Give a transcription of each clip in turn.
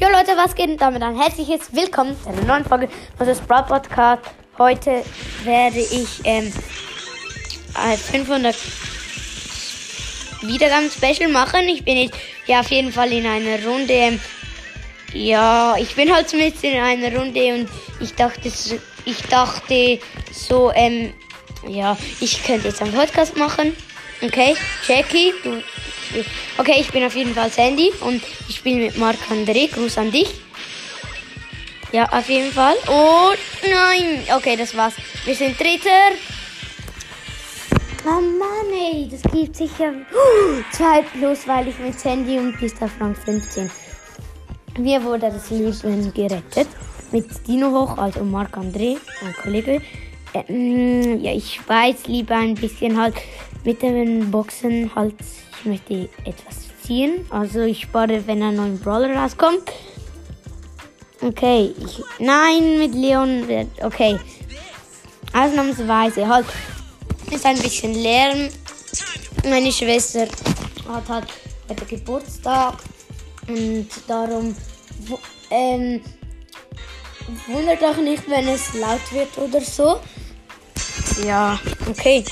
Jo Leute, was geht? Und damit ein herzliches Willkommen zu einer neuen Folge unseres Sprout Podcast. Heute werde ich ähm, ein 500 Wiedergaben-Special machen. Ich bin jetzt ja auf jeden Fall in einer Runde. Ähm, ja, ich bin halt mit in einer Runde und ich dachte, ich dachte so, ähm, ja, ich könnte jetzt einen Podcast machen. Okay, Jackie, du. Okay, ich bin auf jeden Fall Sandy und ich spiele mit Marc André. Gruß an dich. Ja, auf jeden Fall. Oh nein. Okay, das war's. Wir sind Dritter. Oh Mann, ey, das gibt sicher 2 plus, weil ich mit Sandy und Mr. Frank 15. Mir wurde das Leben gerettet. Mit Dino hoch, also Marc André, mein Kollege. Ähm, ja, ich weiß lieber ein bisschen halt mit den Boxen halt. Ich möchte etwas ziehen. Also ich spare, wenn ein neuer Brawler rauskommt. Okay, ich, nein, mit Leon wird, okay. Ausnahmsweise halt, ist ein bisschen Lärm. Meine Schwester hat halt heute Geburtstag und darum ähm, wundert auch nicht, wenn es laut wird oder so. Ja, okay.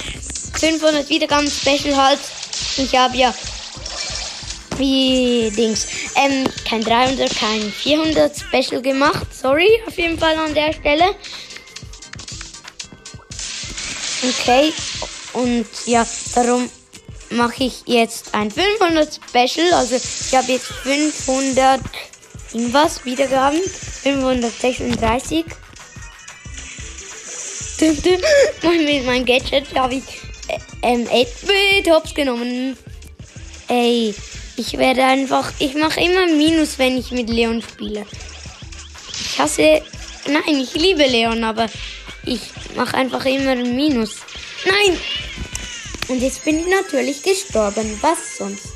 500 Wiedergaben Special halt. Ich habe ja wie Dings ähm, kein 300, kein 400 Special gemacht. Sorry, auf jeden Fall an der Stelle. Okay, und ja, darum mache ich jetzt ein 500 Special. Also ich habe jetzt 500 irgendwas Wiedergaben. 536. Mit meinem Gadget habe ich ähm, 8-Bit Hops genommen. Ey, ich werde einfach, ich mache immer Minus, wenn ich mit Leon spiele. Ich hasse, nein, ich liebe Leon, aber ich mache einfach immer Minus. Nein! Und jetzt bin ich natürlich gestorben. Was sonst?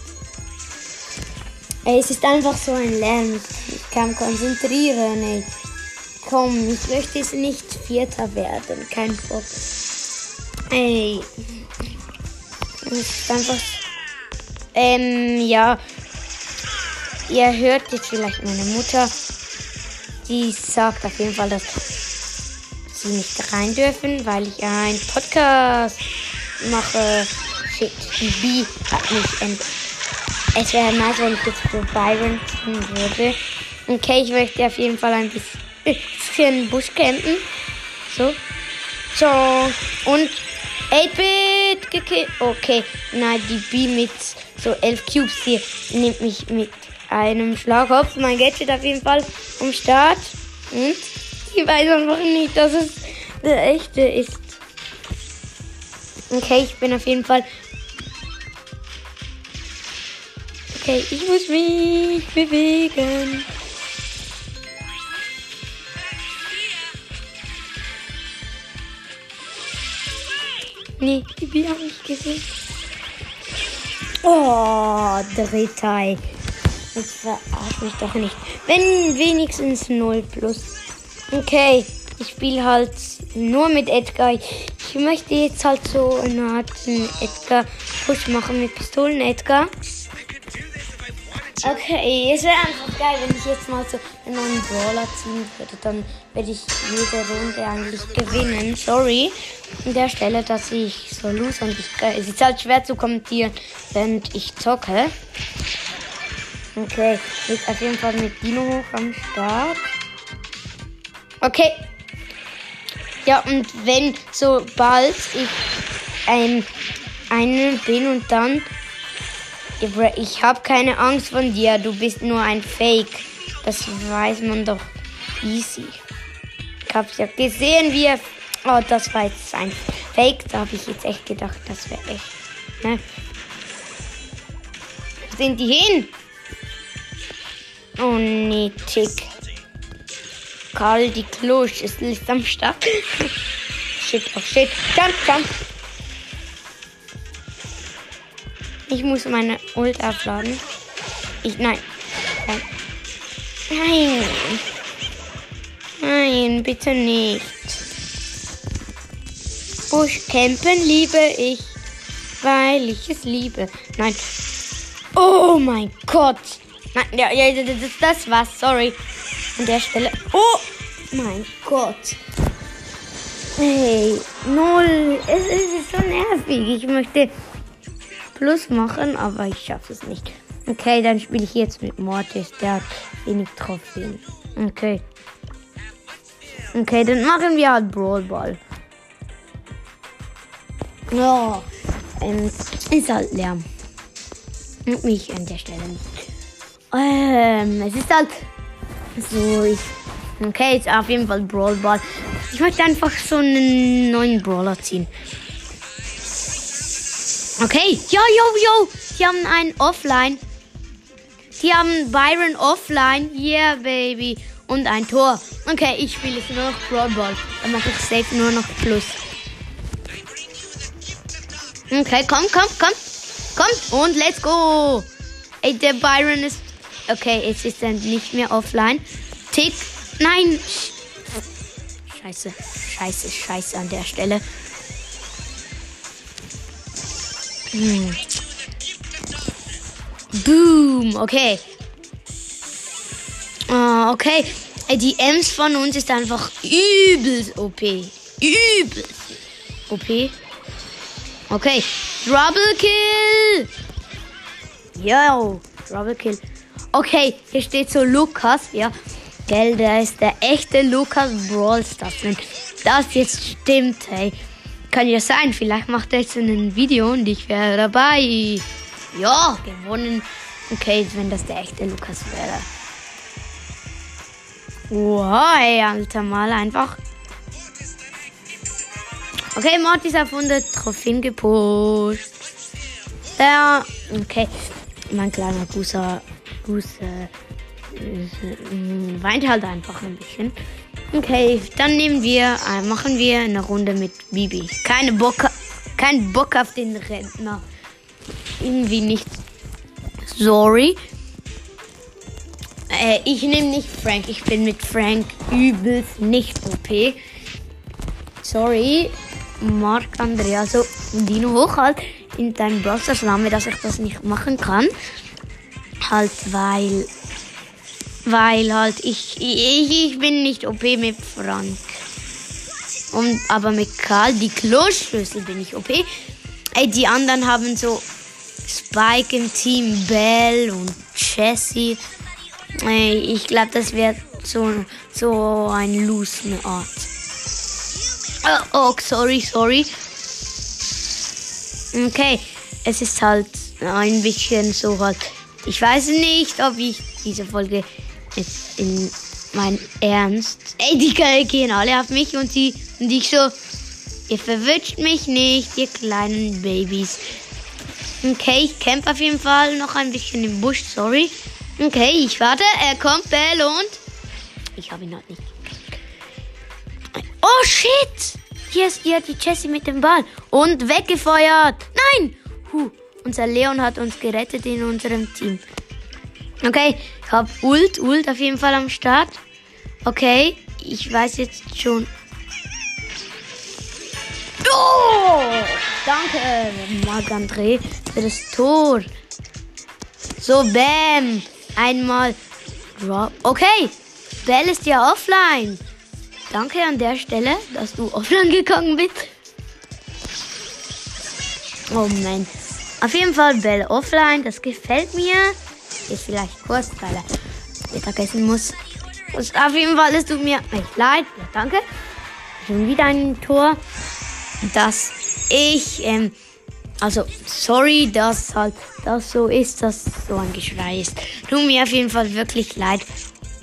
Ey, es ist einfach so ein Lärm. Ich kann konzentrieren, ey. Komm, ich möchte es nicht Vierter werden. Kein Bock. Ey. Ist einfach. Ähm, ja. Ihr hört jetzt vielleicht meine Mutter. Die sagt auf jeden Fall, dass sie nicht rein dürfen, weil ich einen Podcast mache. Shit, die B hat mich ent es wäre nice, wenn ich jetzt für Byron würde. Okay, ich möchte auf jeden Fall ein bisschen Busch campen. So. So. Und 8-Bit gekillt. Okay. Nein, die B mit so 11 Cubes hier nimmt mich mit einem Schlagkopf. Mein Gadget auf jeden Fall am Start. Und ich weiß einfach nicht, dass es der echte ist. Okay, ich bin auf jeden Fall Okay, ich muss mich bewegen. Nee, die Bier habe ich gesehen. Oh, Dritter. Jetzt verarsch mich doch nicht. Wenn wenigstens 0 plus. Okay, ich spiele halt nur mit Edgar. Ich möchte jetzt halt so eine Art Edgar-Push machen mit Pistolen-Edgar. Okay, es wäre einfach geil, wenn ich jetzt mal so einen neuen Brawler ziehen würde. Dann werde ich jede Runde eigentlich gewinnen. Sorry an der Stelle, dass ich so lose und ich, es ist halt schwer zu kommentieren, während ich zocke. Okay, jetzt auf jeden Fall mit Dino hoch am Start. Okay. Ja, und wenn sobald ich ein, einen bin und dann ich habe keine Angst von dir, du bist nur ein Fake. Das weiß man doch easy. Ich hab's ja gesehen, wie er. Oh, das war jetzt ein Fake. Da habe ich jetzt echt gedacht, das wäre echt. Ne? Wo sind die hin? Oh nee, Tick. Karl die Klosch ist nicht am Start. shit, oh shit. Jump, jump. Ich muss meine Ult aufladen. Ich, nein. Nein. Nein, bitte nicht. Buschcampen liebe ich, weil ich es liebe. Nein. Oh mein Gott. Nein, ja, ja, das, das war's, sorry. An der Stelle. Oh mein Gott. Hey, null. Es, es ist so nervig. Ich möchte Plus machen, aber ich schaffe es nicht. Okay, dann spiele ich jetzt mit Mortis. Der hat wenig Trophäen. Okay. Okay, dann machen wir halt Brawl Ball. Ja, ähm, ist halt Lärm. Und mich an der Stelle. Ähm, es ist halt so, ich, okay, ist auf jeden Fall Brawl Ball. Ich möchte einfach so einen neuen Brawler ziehen. Okay, yo, yo, yo, die haben einen Offline. Die haben Byron Offline. Yeah, baby. Und ein Tor. Okay, ich spiele jetzt nur noch Brawl. Dann mache ich safe nur noch Plus. Okay, komm, komm, komm. Komm und let's go. Ey, der Byron ist. Okay, jetzt ist er nicht mehr offline. Tick. Nein. Scheiße. Scheiße, scheiße an der Stelle. Hm. Boom. Okay. Oh, okay. Die Ems von uns ist einfach übelst OP. Übelst OP. Okay. Trouble Kill. Yo. Trouble Kill. Okay, hier steht so Lukas. Ja. Gell, der ist der echte Lukas Brawl Stars. Das jetzt stimmt, hey. Kann ja sein, vielleicht macht er jetzt ein Video und ich wäre dabei. Ja, gewonnen. Okay, wenn das der echte Lukas wäre. Wow, alter Mal einfach. Okay, Mortis auf 100 Trophäen gepusht. Ja, okay. Mein kleiner Guser, Guser äh, weint halt einfach ein bisschen. Okay, dann nehmen wir, äh, machen wir eine Runde mit Bibi. Keine Bock, kein Bock auf den Rentner. Irgendwie nicht. Sorry. Äh, ich nehme nicht Frank. Ich bin mit Frank übelst nicht OP. Sorry. Marc Andrea, so Dino hoch halt in deinem Browser Name, dass ich das nicht machen kann. Halt, weil weil halt ich, ich, ich bin nicht OP mit Frank. Und, aber mit Karl, die Kloschlüssel bin ich OP. Ey, die anderen haben so Spike im Team, Bell und Jessie. Ey, ich glaube, das wird so, so ein Lose Art. Oh, oh, sorry, sorry. Okay, es ist halt ein bisschen so halt. Ich weiß nicht, ob ich diese Folge ist in mein Ernst. Ey, die gehen alle auf mich und sie und ich so, ihr verwünscht mich nicht, ihr kleinen Babys. Okay, ich kämpfe auf jeden Fall noch ein bisschen im Busch, sorry. Okay, ich warte, er kommt, Bell und ich habe ihn halt nicht. Oh shit! Hier ist ihr die Jessie mit dem Ball und weggefeuert. Nein! Huh, unser Leon hat uns gerettet in unserem Team. Okay, ich hab Ult, Ult auf jeden Fall am Start. Okay, ich weiß jetzt schon. Oh! Danke, Marc-André, für das Tor. So, Bam. Einmal. Okay, Bell ist ja offline. Danke an der Stelle, dass du offline gegangen bist. Oh Mann. Auf jeden Fall Bell offline, das gefällt mir. Ist vielleicht kurz, weil er Mittagessen muss. Und auf jeden Fall, es tut mir echt leid. Ja, danke. Schon wieder ein Tor. Dass ich, ähm, also, sorry, dass halt das so ist, dass so ein Geschrei ist. Tut mir auf jeden Fall wirklich leid.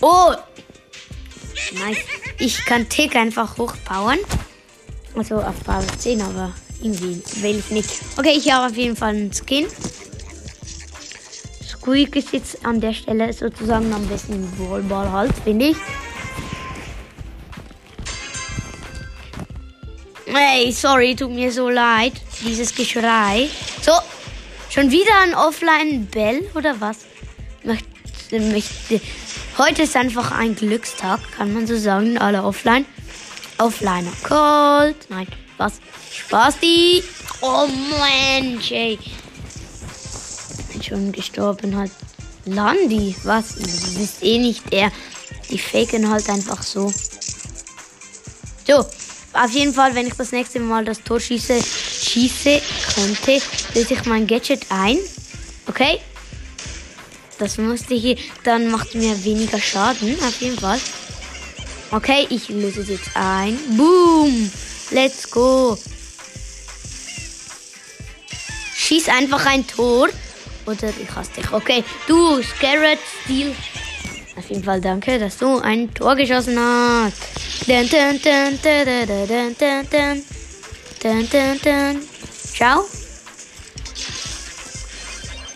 Oh! Nice. Ich kann Tick einfach hochpowern. Also auf Power 10, aber irgendwie will ich nicht. Okay, ich habe auf jeden Fall einen Skin. Squeak ist jetzt an der Stelle sozusagen am besten Ballball halt, finde ich. Hey, sorry, tut mir so leid. Dieses Geschrei. So, schon wieder ein Offline-Bell oder was? Möchte, möchte. Heute ist einfach ein Glückstag, kann man so sagen. Alle offline. Offliner Cold. Nein, was? Spaß die. Oh Mensch, ey schon gestorben hat. Landi, was? Du bist eh nicht er. Die faken halt einfach so. So, auf jeden Fall, wenn ich das nächste Mal das Tor schieße, schieße könnte, löse ich mein Gadget ein. Okay? Das musste ich, dann macht mir weniger Schaden, auf jeden Fall. Okay, ich löse es jetzt ein. Boom! Let's go! Schieß einfach ein Tor. Oder ich hasse dich. Okay, du, Scarrett Steel. Auf jeden Fall danke, dass du ein Tor geschossen hast. Dun, dun, dun, dun, dun, dun, dun, dun. Dun, dun, dun. Ciao.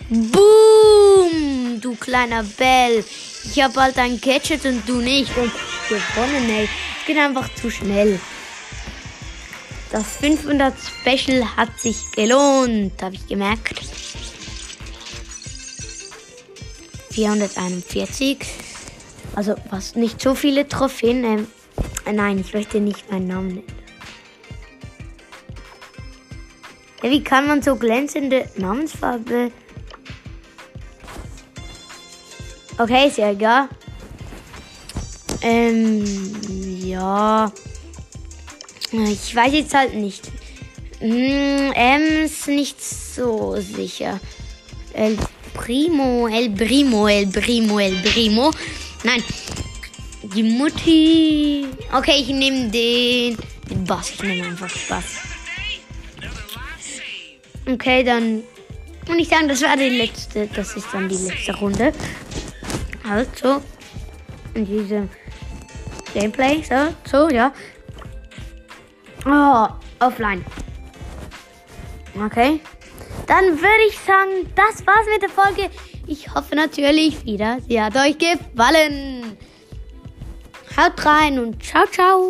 Boom, du kleiner Bell. Ich hab bald ein Gadget und du nicht. Und gewonnen, ey. Es geht einfach zu schnell. Das 500 Special hat sich gelohnt, habe ich gemerkt. 441. Also was nicht so viele Trophäen. Ähm, äh, nein, ich möchte nicht meinen Namen nennen. Ja, wie kann man so glänzende Namensfarbe? Okay, ist ja egal. Ähm, ja. Ich weiß jetzt halt nicht. Hm, M ist nicht so sicher. El Primo, El Primo, El Primo, El Primo. Nein. Die Mutti. Okay, ich nehme den, den Bass. Ich nehme einfach Bass. Okay, dann. Und ich sage, das war die letzte. Das ist dann die letzte Runde. Also. In diesem Gameplay. So, so, ja. Oh, offline. Okay. Dann würde ich sagen, das war's mit der Folge. Ich hoffe natürlich wieder, sie hat euch gefallen. Haut rein und ciao, ciao.